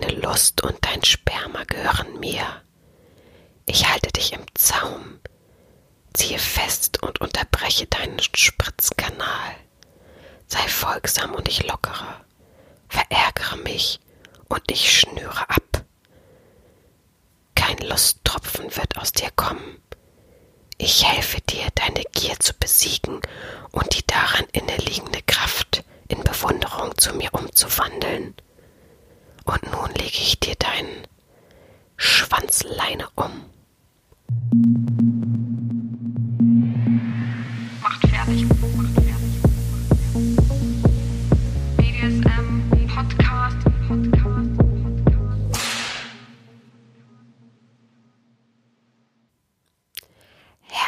Deine Lust und dein Sperma gehören mir. Ich halte dich im Zaum, ziehe fest und unterbreche deinen Spritzkanal. Sei folgsam und ich lockere, verärgere mich und ich schnüre ab. Kein Lusttropfen wird aus dir kommen. Ich helfe dir, deine Gier zu besiegen und die daran inneliegende Kraft in Bewunderung zu mir umzuwandeln. Und nun lege ich dir deinen Schwanzleine um.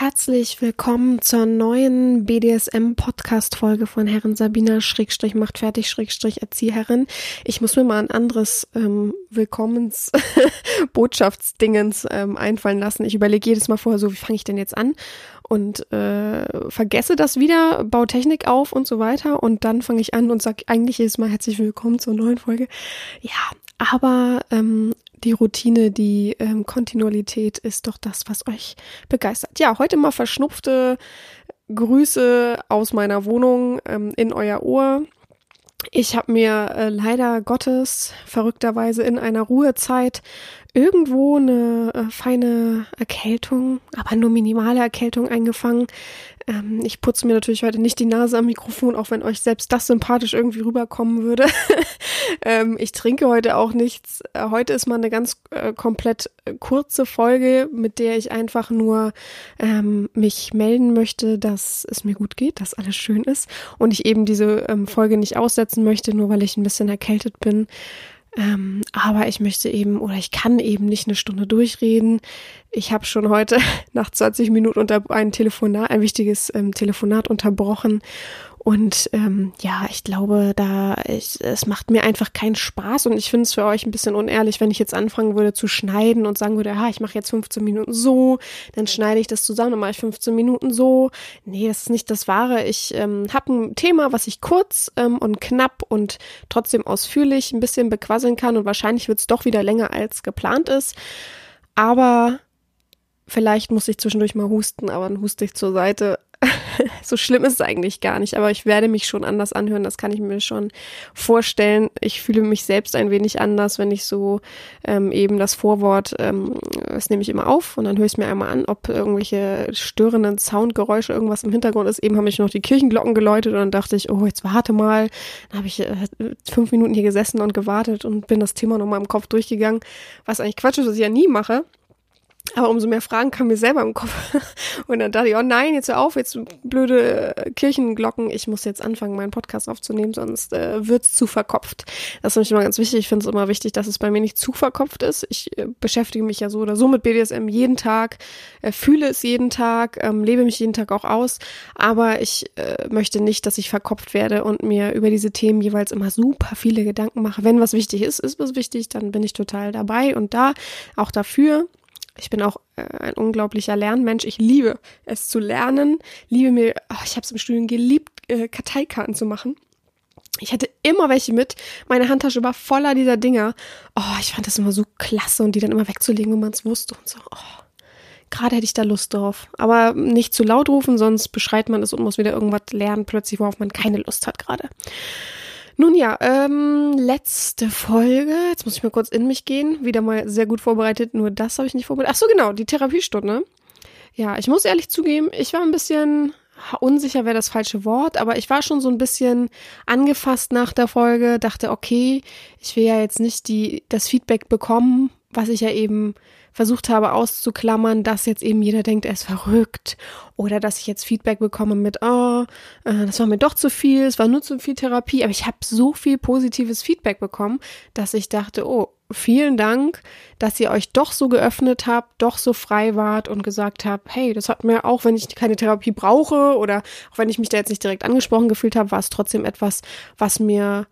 Herzlich willkommen zur neuen BDSM-Podcast-Folge von Herren Sabina Schrägstrich macht fertig Schrägstrich Erzieherin. Ich muss mir mal ein anderes ähm, Willkommens-Botschaftsdingens ähm, einfallen lassen. Ich überlege jedes Mal vorher so, wie fange ich denn jetzt an? Und äh, vergesse das wieder, baue Technik auf und so weiter. Und dann fange ich an und sage eigentlich jedes Mal herzlich willkommen zur neuen Folge. Ja, aber ähm, die Routine, die ähm, Kontinuität ist doch das, was euch begeistert. Ja, heute mal verschnupfte Grüße aus meiner Wohnung ähm, in euer Ohr. Ich habe mir äh, leider Gottes verrückterweise in einer Ruhezeit irgendwo eine äh, feine Erkältung, aber nur minimale Erkältung eingefangen. Ähm, ich putze mir natürlich heute nicht die Nase am Mikrofon, auch wenn euch selbst das sympathisch irgendwie rüberkommen würde. ähm, ich trinke heute auch nichts. Äh, heute ist mal eine ganz äh, komplett äh, kurze Folge, mit der ich einfach nur ähm, mich melden möchte, dass es mir gut geht, dass alles schön ist und ich eben diese ähm, Folge nicht aussetzen möchte, nur weil ich ein bisschen erkältet bin. Ähm, aber ich möchte eben oder ich kann eben nicht eine Stunde durchreden. Ich habe schon heute nach 20 Minuten unter ein Telefonat, ein wichtiges ähm, Telefonat unterbrochen und ähm, ja, ich glaube, da ich, es macht mir einfach keinen Spaß und ich finde es für euch ein bisschen unehrlich, wenn ich jetzt anfangen würde zu schneiden und sagen würde, ha, ich mache jetzt 15 Minuten so, dann schneide ich das zusammen und mache ich 15 Minuten so. Nee, das ist nicht das Wahre. Ich ähm, habe ein Thema, was ich kurz ähm, und knapp und trotzdem ausführlich ein bisschen bequasseln kann und wahrscheinlich wird es doch wieder länger als geplant ist. Aber vielleicht muss ich zwischendurch mal husten, aber dann huste ich zur Seite. so schlimm ist es eigentlich gar nicht, aber ich werde mich schon anders anhören, das kann ich mir schon vorstellen. Ich fühle mich selbst ein wenig anders, wenn ich so ähm, eben das Vorwort, ähm, das nehme ich immer auf und dann höre ich es mir einmal an, ob irgendwelche störenden Soundgeräusche, irgendwas im Hintergrund ist. Eben habe ich noch die Kirchenglocken geläutet und dann dachte ich, oh, jetzt warte mal. Dann habe ich äh, fünf Minuten hier gesessen und gewartet und bin das Thema nochmal im Kopf durchgegangen, was eigentlich Quatsch ist, was ich ja nie mache. Aber umso mehr Fragen kamen mir selber im Kopf. Und dann dachte ich, oh nein, jetzt hör auf, jetzt blöde äh, Kirchenglocken. Ich muss jetzt anfangen, meinen Podcast aufzunehmen, sonst äh, wird's zu verkopft. Das ist nämlich immer ganz wichtig. Ich finde es immer wichtig, dass es bei mir nicht zu verkopft ist. Ich äh, beschäftige mich ja so oder so mit BDSM jeden Tag, äh, fühle es jeden Tag, ähm, lebe mich jeden Tag auch aus. Aber ich äh, möchte nicht, dass ich verkopft werde und mir über diese Themen jeweils immer super viele Gedanken mache. Wenn was wichtig ist, ist was wichtig, dann bin ich total dabei und da, auch dafür. Ich bin auch äh, ein unglaublicher Lernmensch. Ich liebe es zu lernen, liebe mir, oh, ich habe es im Studium geliebt, äh, Karteikarten zu machen. Ich hatte immer welche mit. Meine Handtasche war voller dieser Dinger. Oh, ich fand das immer so klasse und die dann immer wegzulegen, wenn man es wusste und so. Oh, gerade hätte ich da Lust drauf. Aber nicht zu laut rufen, sonst beschreit man es und muss wieder irgendwas lernen, plötzlich, worauf man keine Lust hat gerade. Nun ja, ähm, letzte Folge. Jetzt muss ich mal kurz in mich gehen. Wieder mal sehr gut vorbereitet. Nur das habe ich nicht vorbereitet. Ach so, genau, die Therapiestunde. Ja, ich muss ehrlich zugeben, ich war ein bisschen unsicher wäre das falsche Wort, aber ich war schon so ein bisschen angefasst nach der Folge, dachte, okay, ich will ja jetzt nicht die, das Feedback bekommen, was ich ja eben versucht habe auszuklammern, dass jetzt eben jeder denkt, er ist verrückt oder dass ich jetzt Feedback bekomme mit, oh, äh, das war mir doch zu viel, es war nur zu viel Therapie, aber ich habe so viel positives Feedback bekommen, dass ich dachte, oh, vielen Dank, dass ihr euch doch so geöffnet habt, doch so frei wart und gesagt habt, hey, das hat mir auch, wenn ich keine Therapie brauche oder auch wenn ich mich da jetzt nicht direkt angesprochen gefühlt habe, war es trotzdem etwas, was mir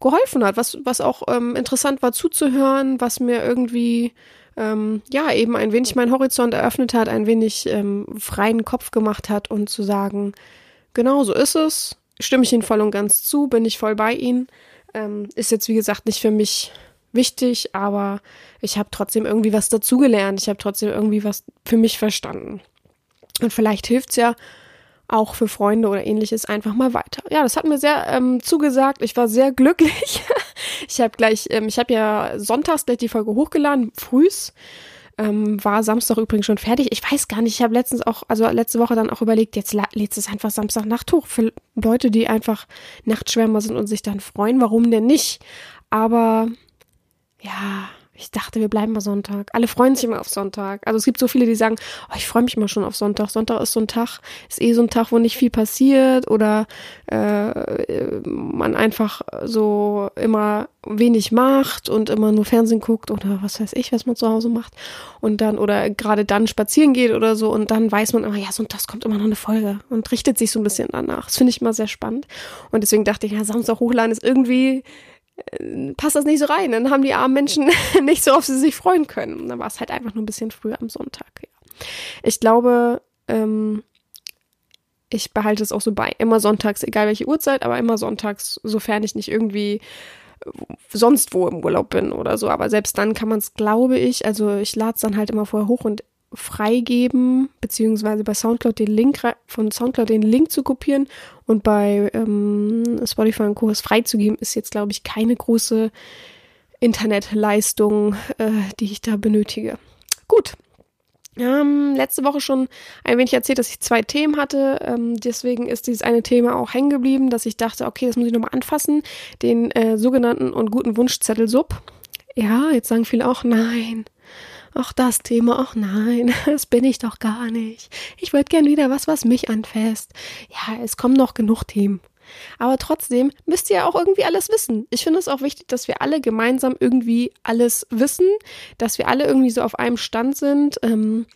geholfen hat, was, was auch ähm, interessant war zuzuhören, was mir irgendwie ähm, ja, eben ein wenig meinen Horizont eröffnet hat, ein wenig ähm, freien Kopf gemacht hat und zu sagen, genau so ist es, stimme ich Ihnen voll und ganz zu, bin ich voll bei Ihnen. Ähm, ist jetzt, wie gesagt, nicht für mich wichtig, aber ich habe trotzdem irgendwie was dazugelernt. Ich habe trotzdem irgendwie was für mich verstanden. Und vielleicht hilft's ja auch für Freunde oder ähnliches einfach mal weiter. Ja, das hat mir sehr ähm, zugesagt. Ich war sehr glücklich. ich habe gleich, ähm, ich habe ja sonntags gleich die Folge hochgeladen, frühs. Ähm, war Samstag übrigens schon fertig. Ich weiß gar nicht, ich habe letztens auch, also letzte Woche dann auch überlegt, jetzt lädst es einfach Samstagnacht hoch für Leute, die einfach Nachtschwärmer sind und sich dann freuen. Warum denn nicht? Aber ja, ich dachte, wir bleiben mal Sonntag. Alle freuen sich immer auf Sonntag. Also es gibt so viele, die sagen, oh, ich freue mich immer schon auf Sonntag. Sonntag ist so ein Tag, ist eh so ein Tag, wo nicht viel passiert oder äh, man einfach so immer wenig macht und immer nur Fernsehen guckt oder was weiß ich, was man zu Hause macht. Und dann, oder gerade dann spazieren geht oder so und dann weiß man immer, ja, Sonntag kommt immer noch eine Folge und richtet sich so ein bisschen danach. Das finde ich immer sehr spannend. Und deswegen dachte ich, ja, Samstag hochladen ist irgendwie passt das nicht so rein. Dann haben die armen Menschen nicht so, auf sie sich freuen können. Und dann war es halt einfach nur ein bisschen früher am Sonntag. Ja. Ich glaube, ähm, ich behalte es auch so bei. Immer sonntags, egal welche Uhrzeit, aber immer sonntags, sofern ich nicht irgendwie sonst wo im Urlaub bin oder so. Aber selbst dann kann man es, glaube ich, also ich lade es dann halt immer vorher hoch und freigeben, beziehungsweise bei Soundcloud den Link von Soundcloud den Link zu kopieren und bei ähm, Spotify und Co. freizugeben, ist jetzt, glaube ich, keine große Internetleistung, äh, die ich da benötige. Gut. Ähm, letzte Woche schon ein wenig erzählt, dass ich zwei Themen hatte. Ähm, deswegen ist dieses eine Thema auch hängen geblieben, dass ich dachte, okay, das muss ich nochmal anfassen. Den äh, sogenannten und guten Wunschzettel Sub. Ja, jetzt sagen viele auch, nein, ach das Thema, ach nein, das bin ich doch gar nicht. Ich würde gern wieder was, was mich anfasst. Ja, es kommen noch genug Themen. Aber trotzdem müsst ihr auch irgendwie alles wissen. Ich finde es auch wichtig, dass wir alle gemeinsam irgendwie alles wissen, dass wir alle irgendwie so auf einem Stand sind, ähm,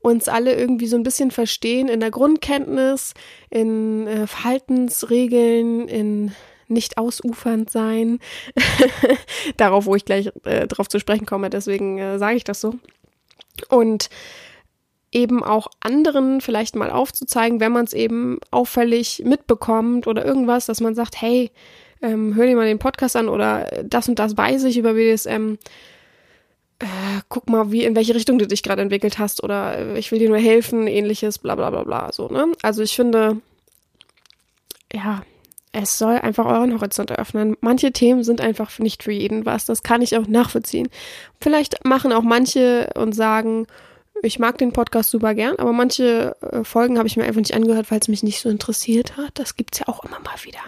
uns alle irgendwie so ein bisschen verstehen in der Grundkenntnis, in äh, Verhaltensregeln, in nicht ausufernd sein. Darauf, wo ich gleich äh, drauf zu sprechen komme, deswegen äh, sage ich das so. Und eben auch anderen vielleicht mal aufzuzeigen, wenn man es eben auffällig mitbekommt oder irgendwas, dass man sagt, hey, ähm, hör dir mal den Podcast an oder das und das weiß ich über BDSM. Äh, guck mal, wie in welche Richtung du dich gerade entwickelt hast oder äh, ich will dir nur helfen, ähnliches, bla bla bla bla. So, ne? Also ich finde, ja, es soll einfach euren Horizont eröffnen. Manche Themen sind einfach nicht für jeden was. Das kann ich auch nachvollziehen. Vielleicht machen auch manche und sagen, ich mag den Podcast super gern, aber manche äh, Folgen habe ich mir einfach nicht angehört, weil es mich nicht so interessiert hat. Das gibt's ja auch immer mal wieder.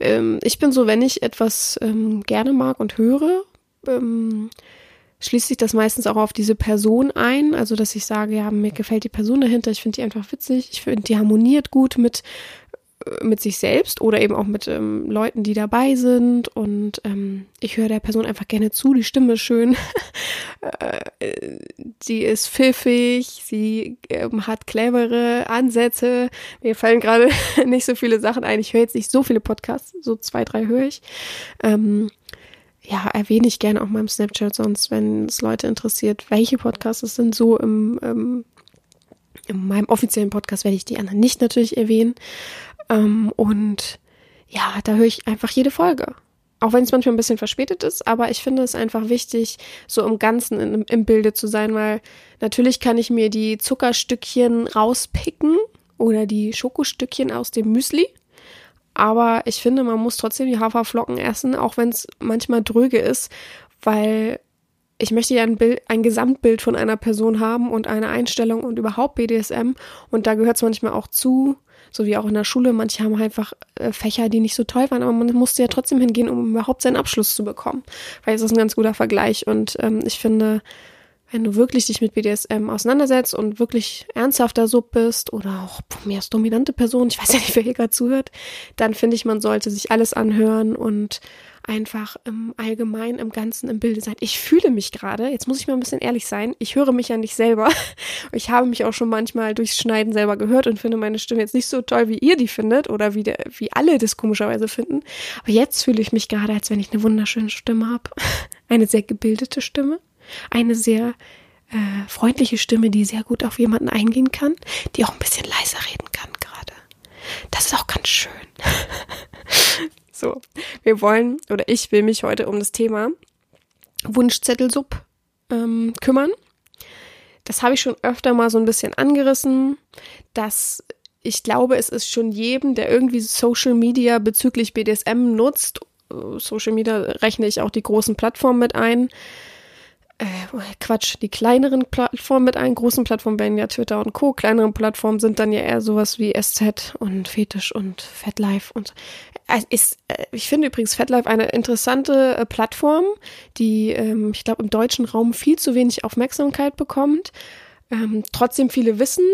Ähm, ich bin so, wenn ich etwas ähm, gerne mag und höre, ähm, schließt sich das meistens auch auf diese Person ein. Also, dass ich sage, ja, mir gefällt die Person dahinter, ich finde die einfach witzig, ich finde, die harmoniert gut mit mit sich selbst oder eben auch mit ähm, Leuten, die dabei sind. Und ähm, ich höre der Person einfach gerne zu. Die Stimme ist schön. äh, sie ist pfiffig. Sie ähm, hat clevere Ansätze. Mir fallen gerade nicht so viele Sachen ein. Ich höre jetzt nicht so viele Podcasts. So zwei, drei höre ich. Ähm, ja, erwähne ich gerne auch mal im Snapchat, sonst, wenn es Leute interessiert, welche Podcasts es sind, so im, ähm, in meinem offiziellen Podcast werde ich die anderen nicht natürlich erwähnen. Ähm, und ja, da höre ich einfach jede Folge. Auch wenn es manchmal ein bisschen verspätet ist, aber ich finde es einfach wichtig, so im Ganzen in, im Bilde zu sein, weil natürlich kann ich mir die Zuckerstückchen rauspicken oder die Schokostückchen aus dem Müsli. Aber ich finde, man muss trotzdem die Haferflocken essen, auch wenn es manchmal dröge ist, weil ich möchte ja ein Bild, ein Gesamtbild von einer Person haben und eine Einstellung und überhaupt BDSM. Und da gehört es manchmal auch zu, so wie auch in der Schule. Manche haben einfach äh, Fächer, die nicht so toll waren, aber man musste ja trotzdem hingehen, um überhaupt seinen Abschluss zu bekommen. Weil es ist ein ganz guter Vergleich. Und ähm, ich finde, wenn du wirklich dich mit BDSM auseinandersetzt und wirklich ernsthafter Sub bist oder auch mir als dominante Person, ich weiß ja nicht, wer hier gerade zuhört, dann finde ich, man sollte sich alles anhören und einfach im Allgemeinen, im Ganzen im Bilde sein. Ich fühle mich gerade, jetzt muss ich mal ein bisschen ehrlich sein, ich höre mich ja nicht selber. Ich habe mich auch schon manchmal durchs Schneiden selber gehört und finde meine Stimme jetzt nicht so toll, wie ihr die findet oder wie, der, wie alle das komischerweise finden. Aber jetzt fühle ich mich gerade, als wenn ich eine wunderschöne Stimme habe. Eine sehr gebildete Stimme. Eine sehr äh, freundliche Stimme, die sehr gut auf jemanden eingehen kann, die auch ein bisschen leiser reden kann gerade. Das ist auch ganz schön. So, wir wollen oder ich will mich heute um das Thema Wunschzettel-Sub ähm, kümmern. Das habe ich schon öfter mal so ein bisschen angerissen, dass ich glaube, es ist schon jedem, der irgendwie Social Media bezüglich BDSM nutzt, äh, Social Media rechne ich auch die großen Plattformen mit ein, äh, Quatsch, die kleineren Plattformen mit ein. Großen Plattformen wären ja Twitter und Co. Kleineren Plattformen sind dann ja eher sowas wie SZ und Fetisch und FatLife und äh, ist, äh, ich finde übrigens FatLife eine interessante äh, Plattform, die, ähm, ich glaube, im deutschen Raum viel zu wenig Aufmerksamkeit bekommt. Ähm, trotzdem viele wissen,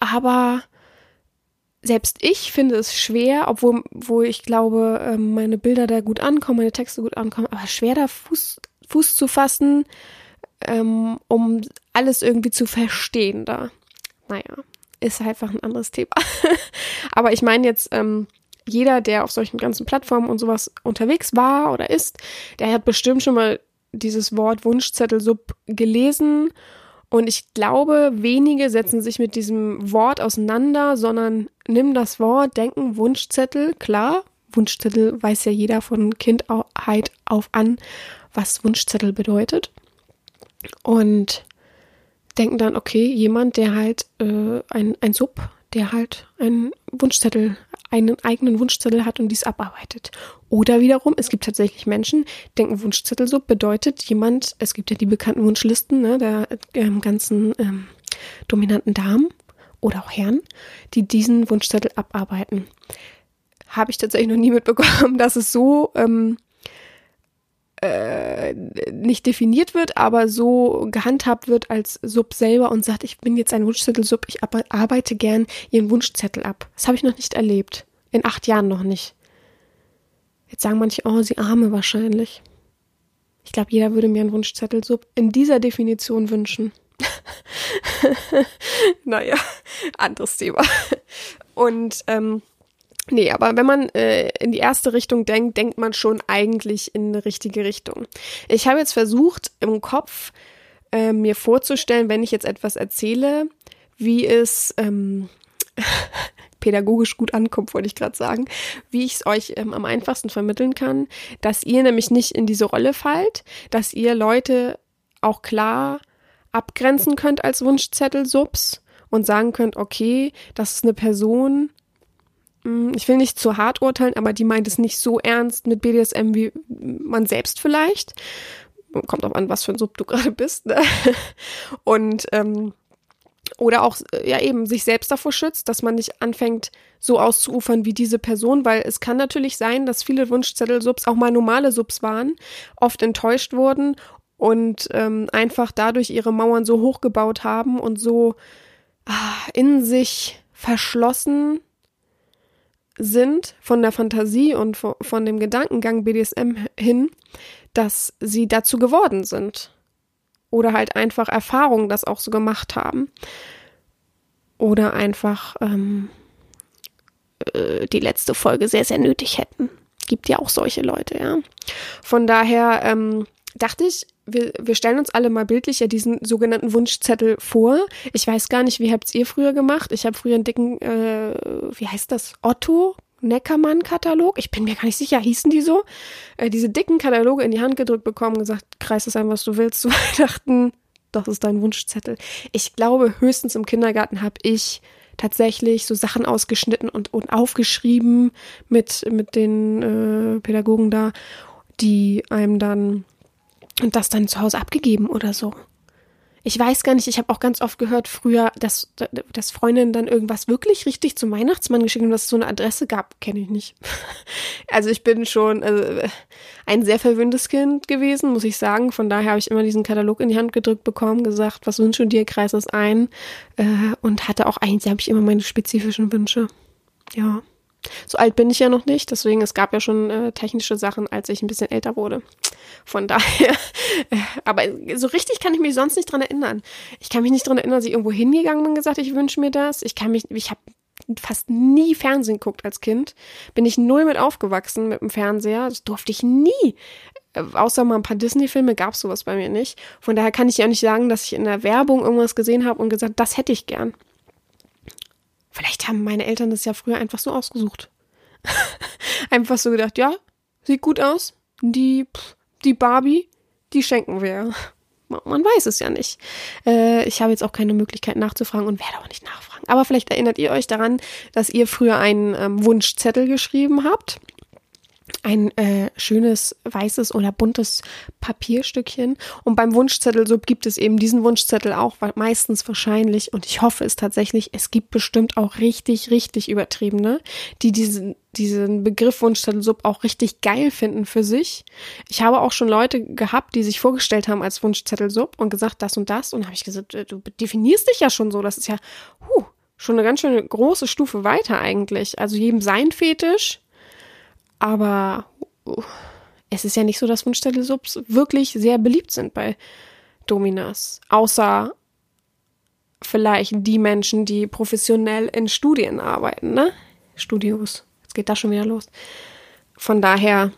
aber selbst ich finde es schwer, obwohl wo ich glaube, ähm, meine Bilder da gut ankommen, meine Texte gut ankommen, aber schwer da Fuß Fuß zu fassen, ähm, um alles irgendwie zu verstehen da. Naja, ist einfach ein anderes Thema. Aber ich meine jetzt, ähm, jeder, der auf solchen ganzen Plattformen und sowas unterwegs war oder ist, der hat bestimmt schon mal dieses Wort Wunschzettel-Sub gelesen. Und ich glaube, wenige setzen sich mit diesem Wort auseinander, sondern nimm das Wort, denken Wunschzettel, klar. Wunschzettel weiß ja jeder von Kindheit auf an, was Wunschzettel bedeutet. Und denken dann, okay, jemand, der halt äh, ein, ein Sub, der halt einen Wunschzettel, einen eigenen Wunschzettel hat und dies abarbeitet. Oder wiederum, es gibt tatsächlich Menschen, denken Wunschzettel-Sub bedeutet jemand, es gibt ja die bekannten Wunschlisten ne, der ähm, ganzen ähm, dominanten Damen oder auch Herren, die diesen Wunschzettel abarbeiten. Habe ich tatsächlich noch nie mitbekommen, dass es so ähm, äh, nicht definiert wird, aber so gehandhabt wird als Sub selber und sagt, ich bin jetzt ein Wunschzettel-Sub, ich arbeite gern ihren Wunschzettel ab. Das habe ich noch nicht erlebt. In acht Jahren noch nicht. Jetzt sagen manche, oh, sie arme wahrscheinlich. Ich glaube, jeder würde mir einen Wunschzettel-Sub in dieser Definition wünschen. naja, anderes Thema. Und ähm, Nee, aber wenn man äh, in die erste Richtung denkt, denkt man schon eigentlich in eine richtige Richtung. Ich habe jetzt versucht, im Kopf äh, mir vorzustellen, wenn ich jetzt etwas erzähle, wie es ähm, pädagogisch gut ankommt, wollte ich gerade sagen, wie ich es euch ähm, am einfachsten vermitteln kann, dass ihr nämlich nicht in diese Rolle fallt, dass ihr Leute auch klar abgrenzen könnt als Wunschzettel-Subs und sagen könnt, okay, das ist eine Person, ich will nicht zu hart urteilen, aber die meint es nicht so ernst mit BDSM wie man selbst vielleicht. Kommt auch an, was für ein Sub du gerade bist. Ne? Und ähm, oder auch ja eben sich selbst davor schützt, dass man nicht anfängt, so auszuufern wie diese Person, weil es kann natürlich sein, dass viele Wunschzettel-Subs auch mal normale Subs waren, oft enttäuscht wurden und ähm, einfach dadurch ihre Mauern so hochgebaut haben und so ah, in sich verschlossen sind von der Fantasie und von dem Gedankengang BDSM hin, dass sie dazu geworden sind. Oder halt einfach Erfahrungen das auch so gemacht haben. Oder einfach ähm, äh, die letzte Folge sehr, sehr nötig hätten. Gibt ja auch solche Leute, ja. Von daher ähm, dachte ich, wir, wir stellen uns alle mal bildlich ja diesen sogenannten Wunschzettel vor. Ich weiß gar nicht, wie habt ihr früher gemacht? Ich habe früher einen dicken, äh, wie heißt das? Otto Neckermann-Katalog. Ich bin mir gar nicht sicher, hießen die so? Äh, diese dicken Kataloge in die Hand gedrückt bekommen, gesagt, kreis es ein, was du willst zu Weihnachten. Das ist dein Wunschzettel. Ich glaube, höchstens im Kindergarten habe ich tatsächlich so Sachen ausgeschnitten und, und aufgeschrieben mit, mit den äh, Pädagogen da, die einem dann und das dann zu Hause abgegeben oder so. Ich weiß gar nicht, ich habe auch ganz oft gehört früher, dass, dass Freundinnen dann irgendwas wirklich richtig zum Weihnachtsmann geschickt haben, dass es so eine Adresse gab, kenne ich nicht. Also ich bin schon also, ein sehr verwöhntes Kind gewesen, muss ich sagen. Von daher habe ich immer diesen Katalog in die Hand gedrückt bekommen, gesagt, was wünschst du dir, kreis es ein äh, und hatte auch eigentlich, habe ich immer meine spezifischen Wünsche. Ja. So alt bin ich ja noch nicht, deswegen es gab ja schon äh, technische Sachen, als ich ein bisschen älter wurde. Von daher, äh, aber so richtig kann ich mich sonst nicht dran erinnern. Ich kann mich nicht dran erinnern, dass ich irgendwo hingegangen bin und gesagt, ich wünsche mir das. Ich kann mich, ich habe fast nie Fernsehen geguckt als Kind. Bin ich null mit aufgewachsen mit dem Fernseher. Das durfte ich nie. Äh, außer mal ein paar Disney-Filme gab es sowas bei mir nicht. Von daher kann ich ja nicht sagen, dass ich in der Werbung irgendwas gesehen habe und gesagt, das hätte ich gern. Vielleicht haben meine Eltern das ja früher einfach so ausgesucht. einfach so gedacht, ja, sieht gut aus. Die, die Barbie, die schenken wir. Man weiß es ja nicht. Äh, ich habe jetzt auch keine Möglichkeit nachzufragen und werde auch nicht nachfragen. Aber vielleicht erinnert ihr euch daran, dass ihr früher einen ähm, Wunschzettel geschrieben habt ein äh, schönes weißes oder buntes Papierstückchen. Und beim Wunschzettelsub gibt es eben diesen Wunschzettel auch, meistens wahrscheinlich, und ich hoffe es tatsächlich, es gibt bestimmt auch richtig, richtig übertriebene, die diesen, diesen Begriff Wunschzettelsub auch richtig geil finden für sich. Ich habe auch schon Leute gehabt, die sich vorgestellt haben als Wunschzettelsub und gesagt, das und das. Und habe ich gesagt, äh, du definierst dich ja schon so. Das ist ja, huh, schon eine ganz schöne große Stufe weiter eigentlich. Also jedem sein Fetisch aber uh, es ist ja nicht so, dass Wunschzettel-Subs wirklich sehr beliebt sind bei Dominas. Außer vielleicht die Menschen, die professionell in Studien arbeiten, ne? Studios. Jetzt geht das schon wieder los. Von daher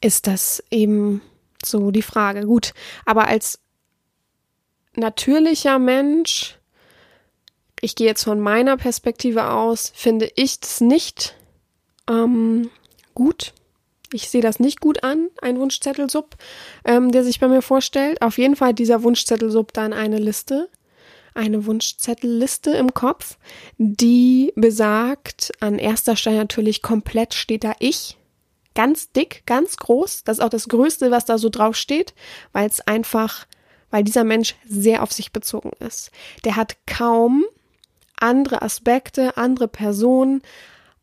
ist das eben so die Frage. Gut, aber als natürlicher Mensch, ich gehe jetzt von meiner Perspektive aus, finde ich das nicht ähm, gut. Ich sehe das nicht gut an, ein Wunschzettelsub, ähm, der sich bei mir vorstellt. Auf jeden Fall dieser Wunschzettelsub dann eine Liste, eine Wunschzettelliste im Kopf, die besagt, an erster Stelle natürlich komplett steht da ich. Ganz dick, ganz groß. Das ist auch das Größte, was da so drauf steht, weil es einfach, weil dieser Mensch sehr auf sich bezogen ist. Der hat kaum andere Aspekte, andere Personen,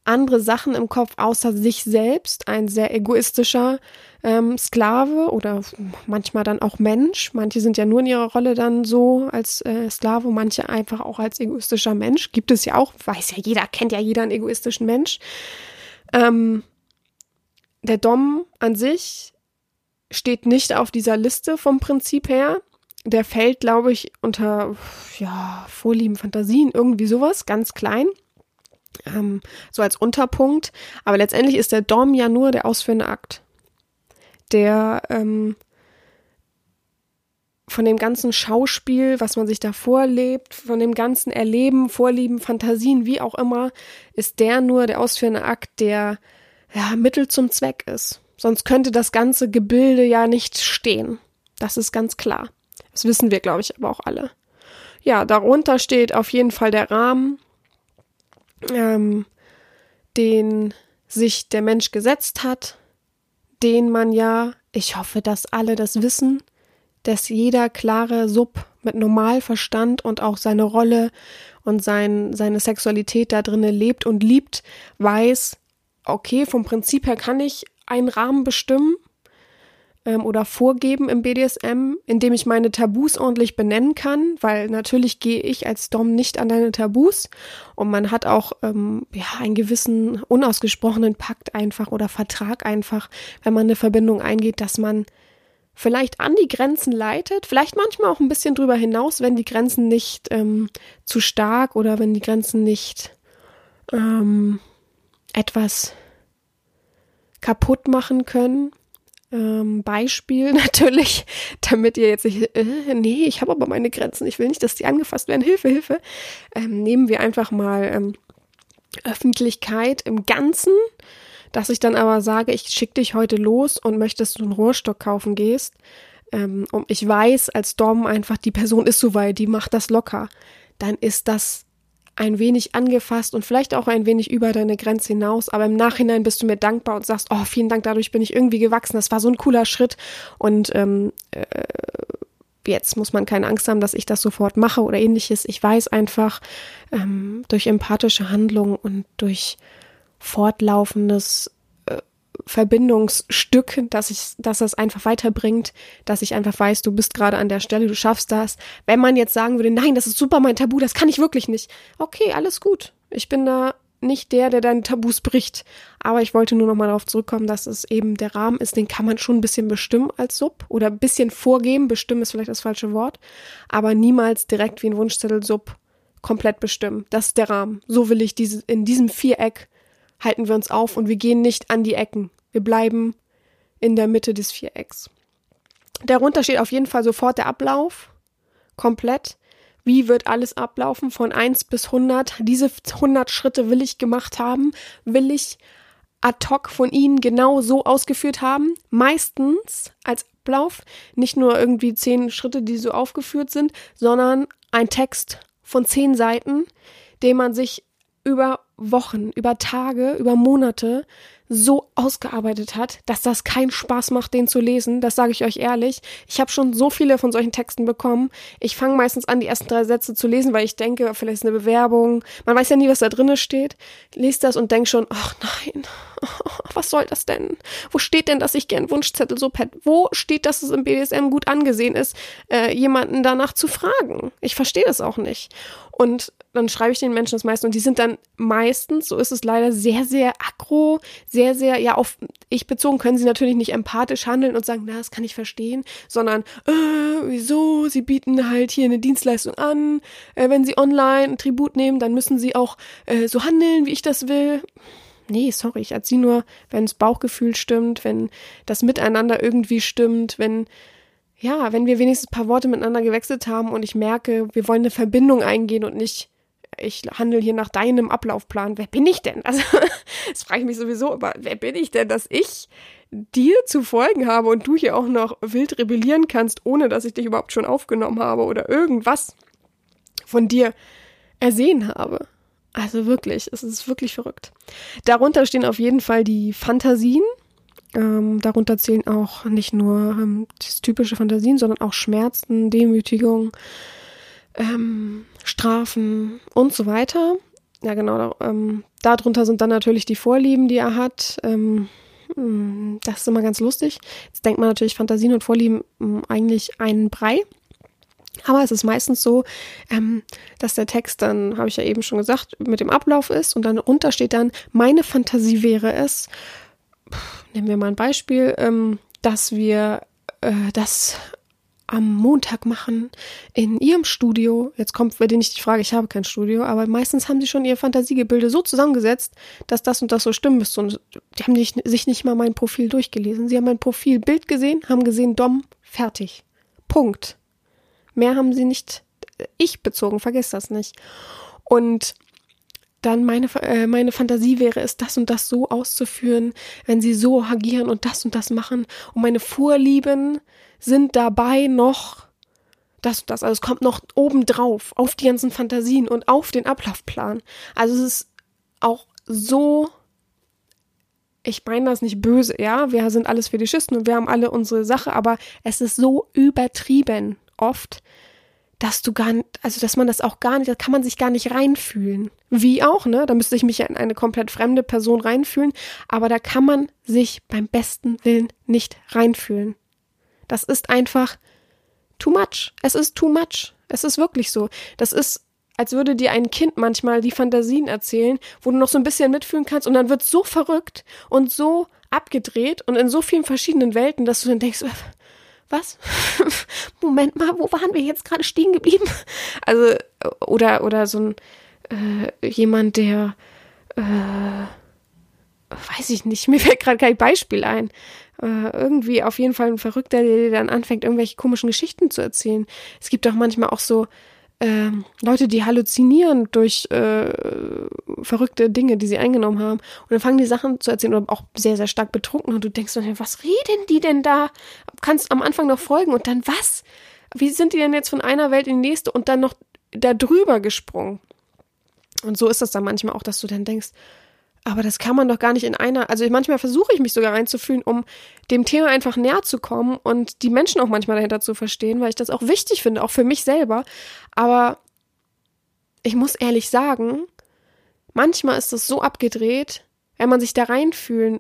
andere Sachen im Kopf außer sich selbst, ein sehr egoistischer ähm, Sklave oder manchmal dann auch Mensch. Manche sind ja nur in ihrer Rolle dann so als äh, Sklave, manche einfach auch als egoistischer Mensch. Gibt es ja auch, weiß ja jeder, kennt ja jeder einen egoistischen Mensch. Ähm, der Dom an sich steht nicht auf dieser Liste vom Prinzip her. Der fällt, glaube ich, unter ja, Vorlieben, Fantasien, irgendwie sowas, ganz klein ähm, so als Unterpunkt. Aber letztendlich ist der Dom ja nur der ausführende Akt, der ähm, von dem ganzen Schauspiel, was man sich da vorlebt, von dem ganzen Erleben, Vorlieben, Fantasien, wie auch immer, ist der nur der ausführende Akt, der ja, Mittel zum Zweck ist. Sonst könnte das ganze Gebilde ja nicht stehen. Das ist ganz klar. Das wissen wir, glaube ich, aber auch alle. Ja, darunter steht auf jeden Fall der Rahmen, ähm, den sich der Mensch gesetzt hat, den man ja, ich hoffe, dass alle das wissen, dass jeder klare Sub mit Normalverstand und auch seine Rolle und sein, seine Sexualität da drinnen lebt und liebt, weiß, okay, vom Prinzip her kann ich einen Rahmen bestimmen, ähm, oder vorgeben im BDSM, indem ich meine Tabus ordentlich benennen kann, weil natürlich gehe ich als Dom nicht an deine Tabus. Und man hat auch ähm, ja einen gewissen unausgesprochenen Pakt einfach oder Vertrag einfach, wenn man eine Verbindung eingeht, dass man vielleicht an die Grenzen leitet, vielleicht manchmal auch ein bisschen drüber hinaus, wenn die Grenzen nicht ähm, zu stark oder wenn die Grenzen nicht ähm, etwas kaputt machen können ähm, Beispiel natürlich, damit ihr jetzt nicht, äh, nee, ich habe aber meine Grenzen, ich will nicht, dass die angefasst werden, Hilfe, Hilfe, ähm, nehmen wir einfach mal ähm, Öffentlichkeit im Ganzen, dass ich dann aber sage, ich schicke dich heute los und möchtest du einen Rohrstock kaufen gehst, ähm, und ich weiß als Dom einfach, die Person ist so weit, die macht das locker, dann ist das ein wenig angefasst und vielleicht auch ein wenig über deine Grenze hinaus, aber im Nachhinein bist du mir dankbar und sagst, oh, vielen Dank, dadurch bin ich irgendwie gewachsen, das war so ein cooler Schritt. Und ähm, äh, jetzt muss man keine Angst haben, dass ich das sofort mache oder ähnliches. Ich weiß einfach ähm, durch empathische Handlung und durch fortlaufendes Verbindungsstück, dass ich, dass das einfach weiterbringt, dass ich einfach weiß, du bist gerade an der Stelle, du schaffst das. Wenn man jetzt sagen würde, nein, das ist super mein Tabu, das kann ich wirklich nicht. Okay, alles gut. Ich bin da nicht der, der deine Tabus bricht. Aber ich wollte nur nochmal darauf zurückkommen, dass es eben der Rahmen ist, den kann man schon ein bisschen bestimmen als Sub oder ein bisschen vorgeben. Bestimmen ist vielleicht das falsche Wort, aber niemals direkt wie ein Wunschzettel Sub komplett bestimmen. Das ist der Rahmen. So will ich diese, in diesem Viereck halten wir uns auf und wir gehen nicht an die Ecken. Wir bleiben in der Mitte des Vierecks. Darunter steht auf jeden Fall sofort der Ablauf. Komplett. Wie wird alles ablaufen von 1 bis 100? Diese 100 Schritte will ich gemacht haben. Will ich ad hoc von ihnen genau so ausgeführt haben. Meistens als Ablauf. Nicht nur irgendwie zehn Schritte, die so aufgeführt sind, sondern ein Text von zehn Seiten, den man sich über Wochen, über Tage, über Monate so ausgearbeitet hat, dass das keinen Spaß macht, den zu lesen. Das sage ich euch ehrlich. Ich habe schon so viele von solchen Texten bekommen. Ich fange meistens an, die ersten drei Sätze zu lesen, weil ich denke, vielleicht ist eine Bewerbung. Man weiß ja nie, was da drinne steht. Lies das und denk schon, ach nein, was soll das denn? Wo steht denn, dass ich gern Wunschzettel so pet? Wo steht, dass es im BDSM gut angesehen ist, äh, jemanden danach zu fragen? Ich verstehe das auch nicht. Und dann schreibe ich den Menschen das meiste und die sind dann meistens, so ist es leider, sehr, sehr aggro, sehr, sehr, ja, auf ich bezogen können sie natürlich nicht empathisch handeln und sagen, na, das kann ich verstehen, sondern, äh, wieso, sie bieten halt hier eine Dienstleistung an, äh, wenn sie online ein Tribut nehmen, dann müssen sie auch äh, so handeln, wie ich das will. Nee, sorry, ich erzähle nur, wenn das Bauchgefühl stimmt, wenn das Miteinander irgendwie stimmt, wenn ja, wenn wir wenigstens ein paar Worte miteinander gewechselt haben und ich merke, wir wollen eine Verbindung eingehen und nicht ich handle hier nach deinem Ablaufplan. Wer bin ich denn? Also, das frage ich mich sowieso, aber wer bin ich denn, dass ich dir zu folgen habe und du hier auch noch wild rebellieren kannst, ohne dass ich dich überhaupt schon aufgenommen habe oder irgendwas von dir ersehen habe? Also wirklich, es ist wirklich verrückt. Darunter stehen auf jeden Fall die Fantasien. Ähm, darunter zählen auch nicht nur ähm, typische Fantasien, sondern auch Schmerzen, Demütigung, ähm, Strafen und so weiter. Ja, genau. Ähm, darunter sind dann natürlich die Vorlieben, die er hat. Ähm, hm, das ist immer ganz lustig. Jetzt denkt man natürlich Fantasien und Vorlieben hm, eigentlich einen Brei. Aber es ist meistens so, ähm, dass der Text dann, habe ich ja eben schon gesagt, mit dem Ablauf ist und dann runter steht dann, meine Fantasie wäre es, nehmen wir mal ein Beispiel, ähm, dass wir äh, das am Montag machen in ihrem Studio. Jetzt kommt bei denen nicht die Frage, ich habe kein Studio, aber meistens haben sie schon ihr Fantasiegebilde so zusammengesetzt, dass das und das so stimmen müsste. Und die haben nicht, sich nicht mal mein Profil durchgelesen. Sie haben mein Profilbild gesehen, haben gesehen, Dom, fertig. Punkt. Mehr haben sie nicht ich bezogen, vergesst das nicht. Und dann meine, äh, meine Fantasie wäre es, das und das so auszuführen, wenn sie so agieren und das und das machen. Und meine Vorlieben sind dabei noch das und das. Also es kommt noch obendrauf auf die ganzen Fantasien und auf den Ablaufplan. Also es ist auch so, ich meine das nicht böse, ja, wir sind alles Fetischisten und wir haben alle unsere Sache, aber es ist so übertrieben oft, dass du gar nicht, also dass man das auch gar nicht, da kann man sich gar nicht reinfühlen. Wie auch, ne? Da müsste ich mich in eine komplett fremde Person reinfühlen, aber da kann man sich beim besten Willen nicht reinfühlen. Das ist einfach too much. Es ist too much. Es ist wirklich so. Das ist, als würde dir ein Kind manchmal die Fantasien erzählen, wo du noch so ein bisschen mitfühlen kannst und dann wird so verrückt und so abgedreht und in so vielen verschiedenen Welten, dass du dann denkst, was? Moment mal, wo waren wir jetzt gerade stehen geblieben? Also, oder, oder so ein, äh, jemand, der, äh, weiß ich nicht, mir fällt gerade kein Beispiel ein äh, irgendwie auf jeden Fall ein Verrückter, der dir dann anfängt, irgendwelche komischen Geschichten zu erzählen. Es gibt doch manchmal auch so äh, Leute, die halluzinieren durch äh, verrückte Dinge, die sie eingenommen haben. Und dann fangen die Sachen zu erzählen oder auch sehr, sehr stark betrunken. Und du denkst dann, was reden die denn da? Kannst am Anfang noch folgen und dann was? Wie sind die denn jetzt von einer Welt in die nächste und dann noch da drüber gesprungen? Und so ist das dann manchmal auch, dass du dann denkst, aber das kann man doch gar nicht in einer. Also manchmal versuche ich mich sogar reinzufühlen, um dem Thema einfach näher zu kommen und die Menschen auch manchmal dahinter zu verstehen, weil ich das auch wichtig finde, auch für mich selber. Aber ich muss ehrlich sagen, manchmal ist es so abgedreht, wenn man sich da reinfühlen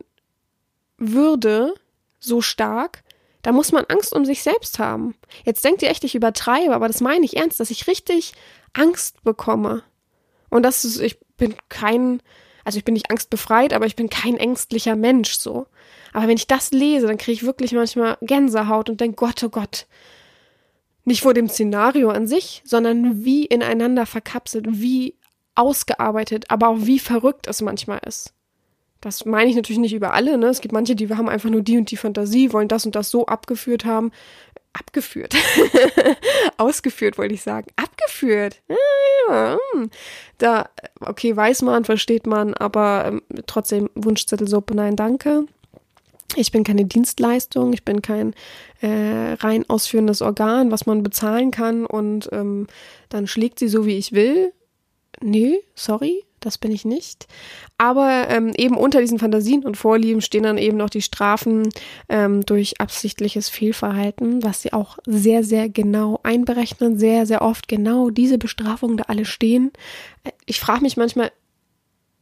würde, so stark, da muss man Angst um sich selbst haben. Jetzt denkt ihr echt, ich übertreibe, aber das meine ich ernst, dass ich richtig Angst bekomme. Und das ist, ich bin kein also ich bin nicht angstbefreit, aber ich bin kein ängstlicher Mensch so. Aber wenn ich das lese, dann kriege ich wirklich manchmal Gänsehaut und denke, Gott, oh Gott. Nicht vor dem Szenario an sich, sondern wie ineinander verkapselt, wie ausgearbeitet, aber auch wie verrückt es manchmal ist. Das meine ich natürlich nicht über alle, ne? Es gibt manche, die haben einfach nur die und die Fantasie, wollen das und das so abgeführt haben. Abgeführt. Ausgeführt, wollte ich sagen. Abgeführt. Hm. da, okay, weiß man, versteht man, aber ähm, trotzdem Wunschzettelsuppe, nein, danke. Ich bin keine Dienstleistung, ich bin kein äh, rein ausführendes Organ, was man bezahlen kann und ähm, dann schlägt sie so, wie ich will. Nö, sorry, das bin ich nicht. Aber ähm, eben unter diesen Fantasien und Vorlieben stehen dann eben noch die Strafen ähm, durch absichtliches Fehlverhalten, was sie auch sehr, sehr genau einberechnen, sehr, sehr oft genau diese Bestrafungen da alle stehen. Äh, ich frage mich manchmal,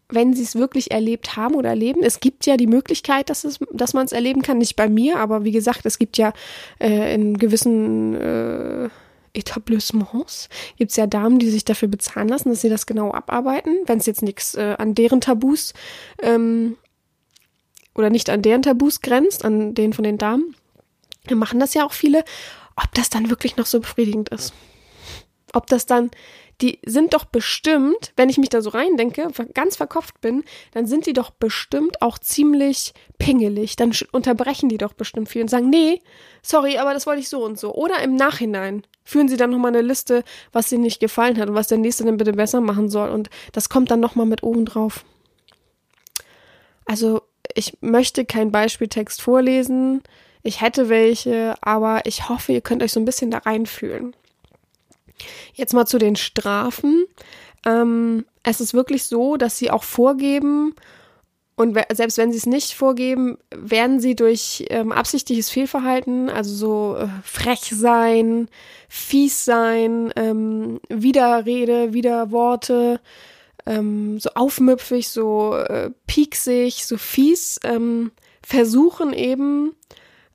wenn sie es wirklich erlebt haben oder erleben. Es gibt ja die Möglichkeit, dass, es, dass man es erleben kann. Nicht bei mir, aber wie gesagt, es gibt ja äh, in gewissen äh, Etablissements gibt es ja Damen, die sich dafür bezahlen lassen, dass sie das genau abarbeiten, wenn es jetzt nichts äh, an deren Tabus ähm, oder nicht an deren Tabus grenzt, an denen von den Damen. Wir machen das ja auch viele. Ob das dann wirklich noch so befriedigend ist. Ob das dann die sind doch bestimmt, wenn ich mich da so reindenke, ganz verkopft bin, dann sind die doch bestimmt auch ziemlich pingelig. Dann unterbrechen die doch bestimmt viel und sagen, nee, sorry, aber das wollte ich so und so. Oder im Nachhinein führen sie dann nochmal eine Liste, was ihnen nicht gefallen hat und was der Nächste denn bitte besser machen soll. Und das kommt dann nochmal mit oben drauf. Also, ich möchte keinen Beispieltext vorlesen. Ich hätte welche, aber ich hoffe, ihr könnt euch so ein bisschen da reinfühlen. Jetzt mal zu den Strafen. Ähm, es ist wirklich so, dass sie auch vorgeben, und selbst wenn sie es nicht vorgeben, werden sie durch ähm, absichtliches Fehlverhalten, also so äh, frech sein, fies sein, ähm, Widerrede, Widerworte, ähm, so aufmüpfig, so äh, pieksig, so fies, ähm, versuchen eben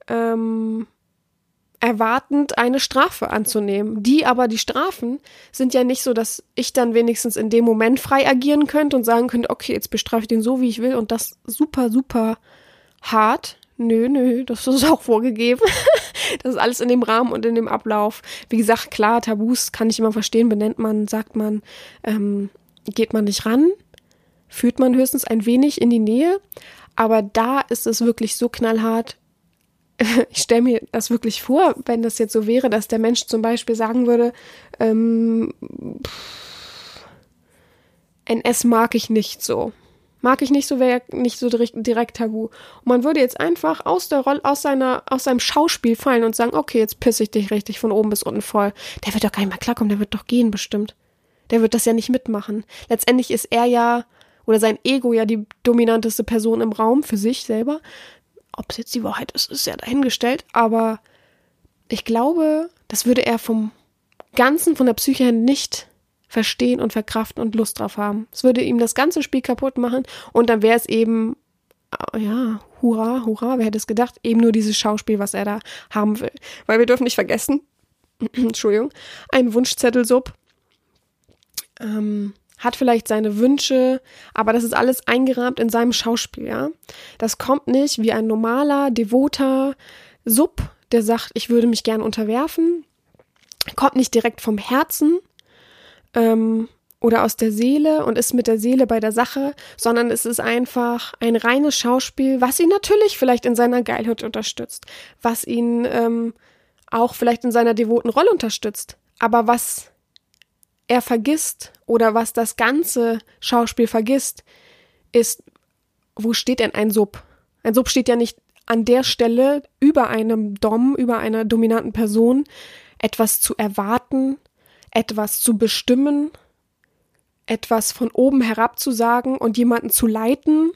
ähm, erwartend eine Strafe anzunehmen. Die aber, die Strafen sind ja nicht so, dass ich dann wenigstens in dem Moment frei agieren könnte und sagen könnte, okay, jetzt bestrafe ich den so, wie ich will und das super, super hart. Nö, nö, das ist auch vorgegeben. das ist alles in dem Rahmen und in dem Ablauf. Wie gesagt, klar, Tabus kann ich immer verstehen, benennt man, sagt man, ähm, geht man nicht ran, führt man höchstens ein wenig in die Nähe. Aber da ist es wirklich so knallhart, ich stelle mir das wirklich vor, wenn das jetzt so wäre, dass der Mensch zum Beispiel sagen würde, ähm, NS mag ich nicht so. Mag ich nicht so, wäre nicht so direkt, direkt tabu. Und man würde jetzt einfach aus der Rolle, aus seiner, aus seinem Schauspiel fallen und sagen, okay, jetzt pisse ich dich richtig von oben bis unten voll. Der wird doch gar nicht mehr klarkommen, der wird doch gehen bestimmt. Der wird das ja nicht mitmachen. Letztendlich ist er ja, oder sein Ego ja die dominanteste Person im Raum für sich selber. Ob es jetzt die Wahrheit ist, ist ja dahingestellt, aber ich glaube, das würde er vom Ganzen, von der Psyche her nicht verstehen und verkraften und Lust drauf haben. Es würde ihm das ganze Spiel kaputt machen und dann wäre es eben, äh, ja, hurra, hurra, wer hätte es gedacht, eben nur dieses Schauspiel, was er da haben will. Weil wir dürfen nicht vergessen, Entschuldigung, ein Wunschzettel-Sub ähm, hat vielleicht seine Wünsche, aber das ist alles eingerahmt in seinem Schauspiel, ja. Das kommt nicht wie ein normaler, devoter Sub, der sagt, ich würde mich gern unterwerfen, kommt nicht direkt vom Herzen ähm, oder aus der Seele und ist mit der Seele bei der Sache, sondern es ist einfach ein reines Schauspiel, was ihn natürlich vielleicht in seiner Geilheit unterstützt, was ihn ähm, auch vielleicht in seiner devoten Rolle unterstützt, aber was er vergisst oder was das ganze Schauspiel vergisst, ist, wo steht denn ein Sub? Ein Sub steht ja nicht an der Stelle über einem Dom, über einer dominanten Person, etwas zu erwarten, etwas zu bestimmen, etwas von oben herab zu sagen und jemanden zu leiten.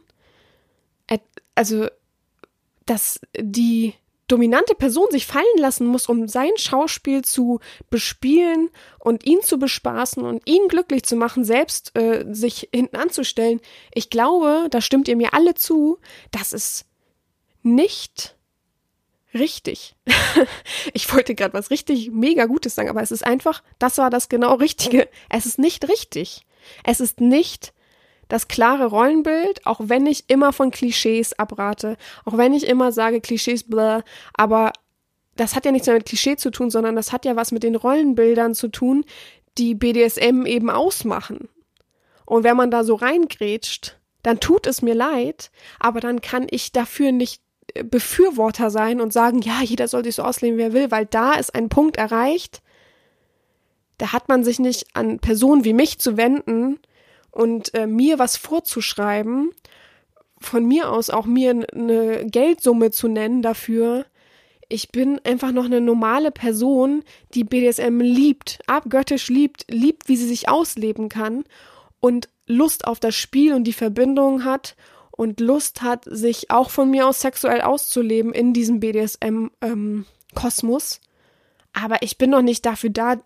Also, dass die dominante Person sich fallen lassen muss, um sein Schauspiel zu bespielen und ihn zu bespaßen und ihn glücklich zu machen, selbst äh, sich hinten anzustellen. Ich glaube, da stimmt ihr mir alle zu, das ist nicht richtig. ich wollte gerade was richtig mega Gutes sagen, aber es ist einfach, das war das genau Richtige. Es ist nicht richtig. Es ist nicht das klare Rollenbild, auch wenn ich immer von Klischees abrate, auch wenn ich immer sage Klischees, blah, aber das hat ja nichts mehr mit Klischee zu tun, sondern das hat ja was mit den Rollenbildern zu tun, die BDSM eben ausmachen. Und wenn man da so reingrätscht, dann tut es mir leid, aber dann kann ich dafür nicht äh, Befürworter sein und sagen, ja, jeder soll sich so ausleben, wie er will, weil da ist ein Punkt erreicht, Da hat man sich nicht an Personen wie mich zu wenden und äh, mir was vorzuschreiben, von mir aus auch mir eine Geldsumme zu nennen dafür. Ich bin einfach noch eine normale Person, die BDSM liebt, abgöttisch liebt, liebt, wie sie sich ausleben kann und Lust auf das Spiel und die Verbindung hat und Lust hat, sich auch von mir aus sexuell auszuleben in diesem BDSM-Kosmos. Ähm, Aber ich bin noch nicht dafür da,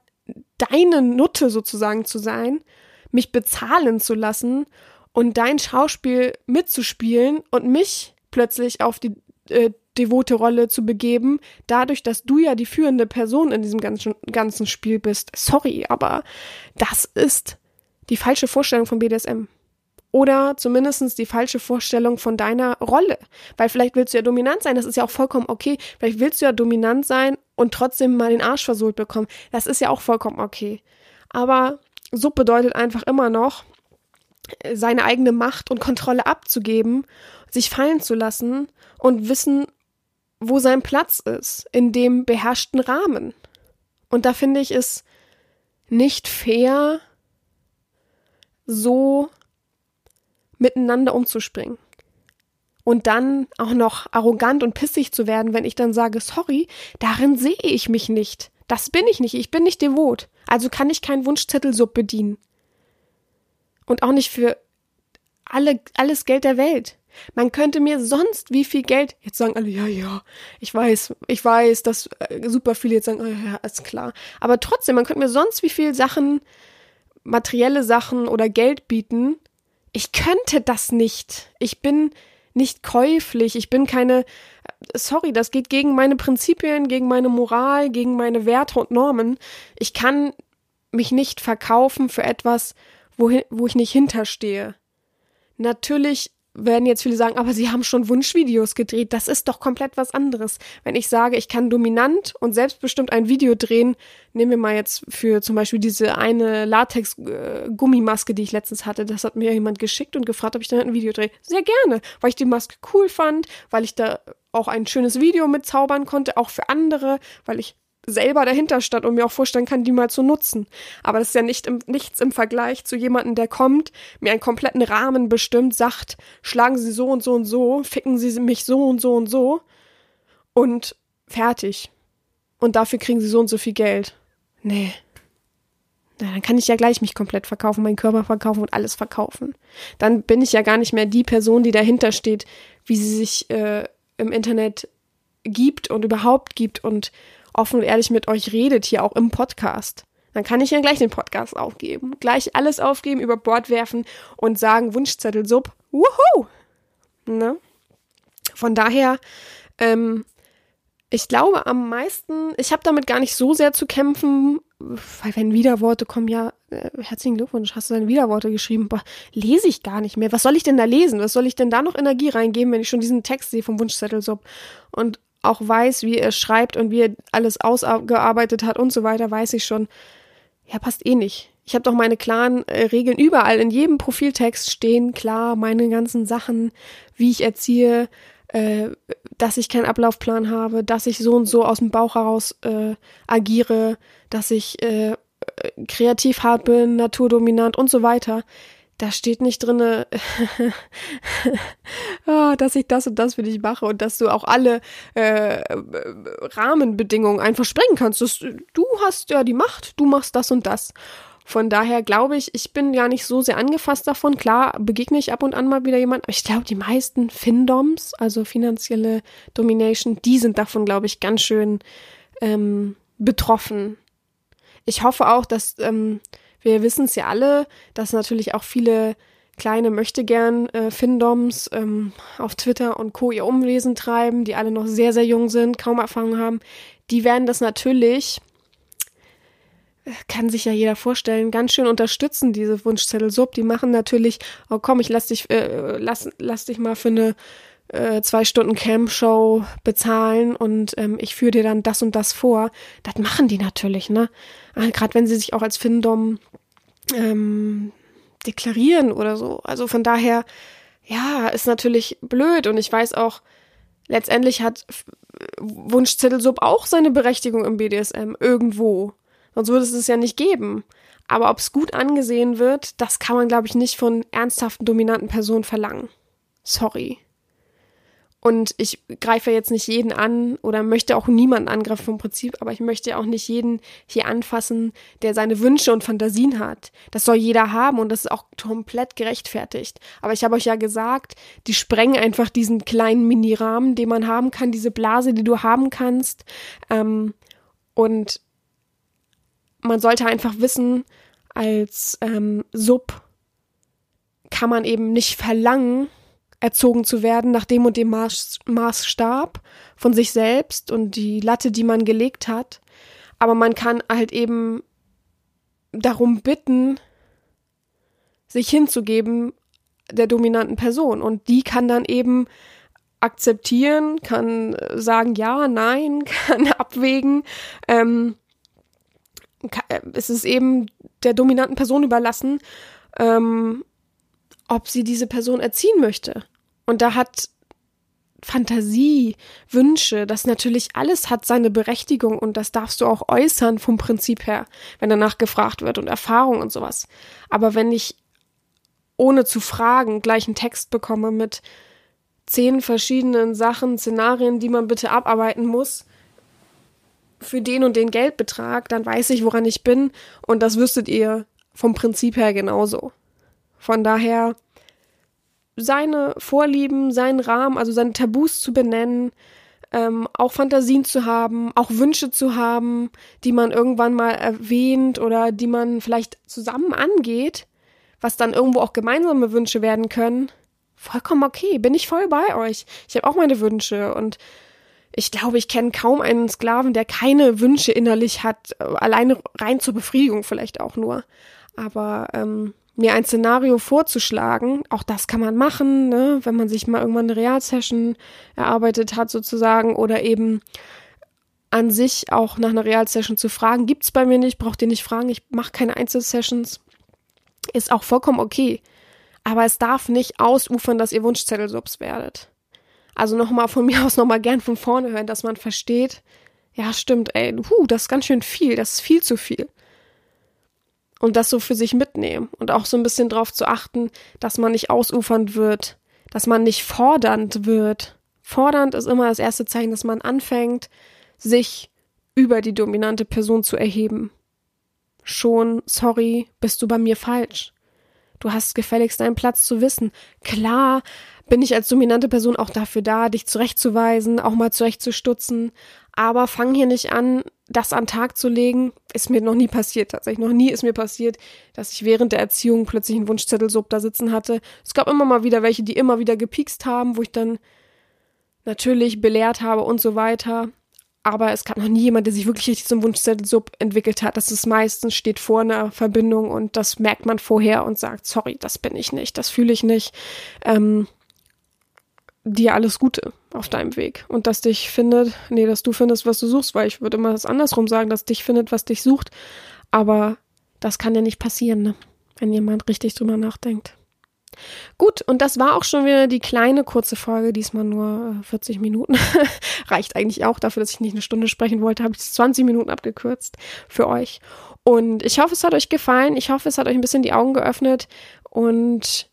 deine Nutte sozusagen zu sein, mich bezahlen zu lassen und dein Schauspiel mitzuspielen und mich plötzlich auf die äh, devote Rolle zu begeben, dadurch, dass du ja die führende Person in diesem ganzen, ganzen Spiel bist. Sorry, aber das ist die falsche Vorstellung von BDSM. Oder zumindest die falsche Vorstellung von deiner Rolle. Weil vielleicht willst du ja dominant sein, das ist ja auch vollkommen okay. Vielleicht willst du ja dominant sein und trotzdem mal den Arsch versohlt bekommen. Das ist ja auch vollkommen okay. Aber Sub bedeutet einfach immer noch, seine eigene Macht und Kontrolle abzugeben, sich fallen zu lassen und wissen, wo sein Platz ist, in dem beherrschten Rahmen. Und da finde ich es nicht fair, so miteinander umzuspringen. Und dann auch noch arrogant und pissig zu werden, wenn ich dann sage, sorry, darin sehe ich mich nicht. Das bin ich nicht. Ich bin nicht devot. Also kann ich keinen Wunschzettel sub bedienen. Und auch nicht für alle, alles Geld der Welt. Man könnte mir sonst wie viel Geld, jetzt sagen alle, ja, ja, ich weiß, ich weiß, dass äh, super viele jetzt sagen, oh, ja, ist klar. Aber trotzdem, man könnte mir sonst wie viel Sachen, materielle Sachen oder Geld bieten. Ich könnte das nicht. Ich bin nicht käuflich. Ich bin keine, sorry, das geht gegen meine Prinzipien, gegen meine Moral, gegen meine Werte und Normen. Ich kann mich nicht verkaufen für etwas, wohin, wo ich nicht hinterstehe. Natürlich werden jetzt viele sagen, aber sie haben schon Wunschvideos gedreht. Das ist doch komplett was anderes. Wenn ich sage, ich kann dominant und selbstbestimmt ein Video drehen, nehmen wir mal jetzt für zum Beispiel diese eine Latex-Gummimaske, die ich letztens hatte. Das hat mir jemand geschickt und gefragt, ob ich damit ein Video drehe. Sehr gerne, weil ich die Maske cool fand, weil ich da auch ein schönes Video mitzaubern konnte, auch für andere, weil ich selber dahinter stand und mir auch vorstellen kann, die mal zu nutzen. Aber das ist ja nicht im, nichts im Vergleich zu jemandem, der kommt, mir einen kompletten Rahmen bestimmt, sagt, schlagen Sie so und so und so, ficken Sie mich so und so und so und fertig. Und dafür kriegen Sie so und so viel Geld. Nee. Na, dann kann ich ja gleich mich komplett verkaufen, meinen Körper verkaufen und alles verkaufen. Dann bin ich ja gar nicht mehr die Person, die dahinter steht, wie sie sich äh, im Internet gibt und überhaupt gibt und offen und ehrlich mit euch redet, hier auch im Podcast, dann kann ich ja gleich den Podcast aufgeben. Gleich alles aufgeben, über Bord werfen und sagen, Wunschzettel sub. Wuhu! Ne? Von daher, ähm, ich glaube am meisten, ich habe damit gar nicht so sehr zu kämpfen, weil wenn Widerworte kommen, ja, äh, herzlichen Glückwunsch, hast du deine Widerworte geschrieben, boah, lese ich gar nicht mehr. Was soll ich denn da lesen? Was soll ich denn da noch Energie reingeben, wenn ich schon diesen Text sehe vom Wunschzettel sub? Und auch weiß, wie er schreibt und wie er alles ausgearbeitet hat und so weiter, weiß ich schon, ja, passt eh nicht. Ich habe doch meine klaren äh, Regeln überall in jedem Profiltext stehen, klar, meine ganzen Sachen, wie ich erziehe, äh, dass ich keinen Ablaufplan habe, dass ich so und so aus dem Bauch heraus äh, agiere, dass ich äh, kreativ hart bin, naturdominant und so weiter da steht nicht drinne, oh, dass ich das und das für dich mache und dass du auch alle äh, Rahmenbedingungen einfach sprengen kannst. Das, du hast ja die Macht, du machst das und das. Von daher glaube ich, ich bin gar nicht so sehr angefasst davon. Klar, begegne ich ab und an mal wieder jemand, aber ich glaube, die meisten Findoms, also finanzielle Domination, die sind davon, glaube ich, ganz schön ähm, betroffen. Ich hoffe auch, dass ähm, wir wissen es ja alle, dass natürlich auch viele kleine Möchtegern äh, Findoms ähm, auf Twitter und Co. ihr Umwesen treiben, die alle noch sehr, sehr jung sind, kaum Erfahrung haben. Die werden das natürlich, äh, kann sich ja jeder vorstellen, ganz schön unterstützen, diese Wunschzettel Sub. Die machen natürlich, oh komm, ich lass dich, äh, lass, lass dich mal für eine äh, zwei Stunden Cam-Show bezahlen und ähm, ich führe dir dann das und das vor. Das machen die natürlich, ne? Äh, Gerade wenn sie sich auch als Findom ähm, deklarieren oder so. Also von daher, ja, ist natürlich blöd und ich weiß auch, letztendlich hat Wunschzettelsub auch seine Berechtigung im BDSM irgendwo. Sonst würde es es ja nicht geben. Aber ob es gut angesehen wird, das kann man, glaube ich, nicht von ernsthaften, dominanten Personen verlangen. Sorry. Und ich greife jetzt nicht jeden an oder möchte auch niemanden angreifen vom Prinzip, aber ich möchte auch nicht jeden hier anfassen, der seine Wünsche und Fantasien hat. Das soll jeder haben und das ist auch komplett gerechtfertigt. Aber ich habe euch ja gesagt, die sprengen einfach diesen kleinen Mini-Rahmen, den man haben kann, diese Blase, die du haben kannst. Ähm, und man sollte einfach wissen, als ähm, Sub kann man eben nicht verlangen, erzogen zu werden nach dem und dem Maß, Maßstab von sich selbst und die Latte, die man gelegt hat. Aber man kann halt eben darum bitten, sich hinzugeben der dominanten Person. Und die kann dann eben akzeptieren, kann sagen ja, nein, kann abwägen. Ähm, äh, es ist eben der dominanten Person überlassen, ähm, ob sie diese Person erziehen möchte. Und da hat Fantasie, Wünsche, das natürlich alles hat seine Berechtigung und das darfst du auch äußern vom Prinzip her, wenn danach gefragt wird und Erfahrung und sowas. Aber wenn ich ohne zu fragen gleich einen Text bekomme mit zehn verschiedenen Sachen, Szenarien, die man bitte abarbeiten muss, für den und den Geldbetrag, dann weiß ich, woran ich bin und das wüsstet ihr vom Prinzip her genauso. Von daher seine Vorlieben, seinen Rahmen, also seine Tabus zu benennen, ähm, auch Fantasien zu haben, auch Wünsche zu haben, die man irgendwann mal erwähnt oder die man vielleicht zusammen angeht, was dann irgendwo auch gemeinsame Wünsche werden können. Vollkommen okay, bin ich voll bei euch. Ich habe auch meine Wünsche und ich glaube, ich kenne kaum einen Sklaven, der keine Wünsche innerlich hat, äh, alleine rein zur Befriedigung vielleicht auch nur. Aber ähm, mir ein Szenario vorzuschlagen. Auch das kann man machen, ne? wenn man sich mal irgendwann eine Realsession erarbeitet hat sozusagen oder eben an sich auch nach einer Realsession zu fragen, gibt's bei mir nicht, braucht ihr nicht fragen, ich mache keine Einzelsessions, ist auch vollkommen okay. Aber es darf nicht ausufern, dass ihr Wunschzettel-Subs werdet. Also nochmal von mir aus nochmal gern von vorne hören, dass man versteht, ja stimmt, ey, huh, das ist ganz schön viel, das ist viel zu viel und das so für sich mitnehmen und auch so ein bisschen darauf zu achten, dass man nicht ausufernd wird, dass man nicht fordernd wird. Fordernd ist immer das erste Zeichen, dass man anfängt, sich über die dominante Person zu erheben. Schon, sorry, bist du bei mir falsch. Du hast gefälligst deinen Platz zu wissen. Klar bin ich als dominante Person auch dafür da, dich zurechtzuweisen, auch mal zurechtzustutzen. Aber fang hier nicht an, das an Tag zu legen. Ist mir noch nie passiert, tatsächlich. Noch nie ist mir passiert, dass ich während der Erziehung plötzlich einen Wunschzettel so da sitzen hatte. Es gab immer mal wieder welche, die immer wieder gepiekst haben, wo ich dann natürlich belehrt habe und so weiter. Aber es gab noch nie jemand, der sich wirklich richtig zum Wunschzettel-Sub entwickelt hat. Das ist meistens, steht vor einer Verbindung und das merkt man vorher und sagt, sorry, das bin ich nicht, das fühle ich nicht. Ähm, dir alles Gute auf deinem Weg und dass dich findet, nee, dass du findest, was du suchst, weil ich würde immer das andersrum sagen, dass dich findet, was dich sucht. Aber das kann ja nicht passieren, ne? wenn jemand richtig drüber nachdenkt. Gut, und das war auch schon wieder die kleine kurze Folge, diesmal nur 40 äh, Minuten. Reicht eigentlich auch dafür, dass ich nicht eine Stunde sprechen wollte, habe ich 20 Minuten abgekürzt für euch. Und ich hoffe, es hat euch gefallen. Ich hoffe, es hat euch ein bisschen die Augen geöffnet. Und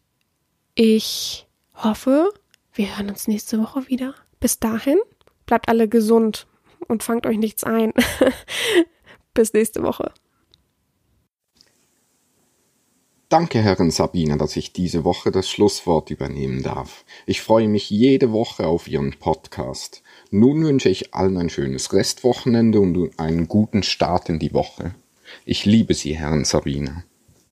ich hoffe, wir hören uns nächste Woche wieder. Bis dahin, bleibt alle gesund und fangt euch nichts ein. Bis nächste Woche. Danke, Herrin Sabine, dass ich diese Woche das Schlusswort übernehmen darf. Ich freue mich jede Woche auf Ihren Podcast. Nun wünsche ich allen ein schönes Restwochenende und einen guten Start in die Woche. Ich liebe Sie, Herrin Sabine.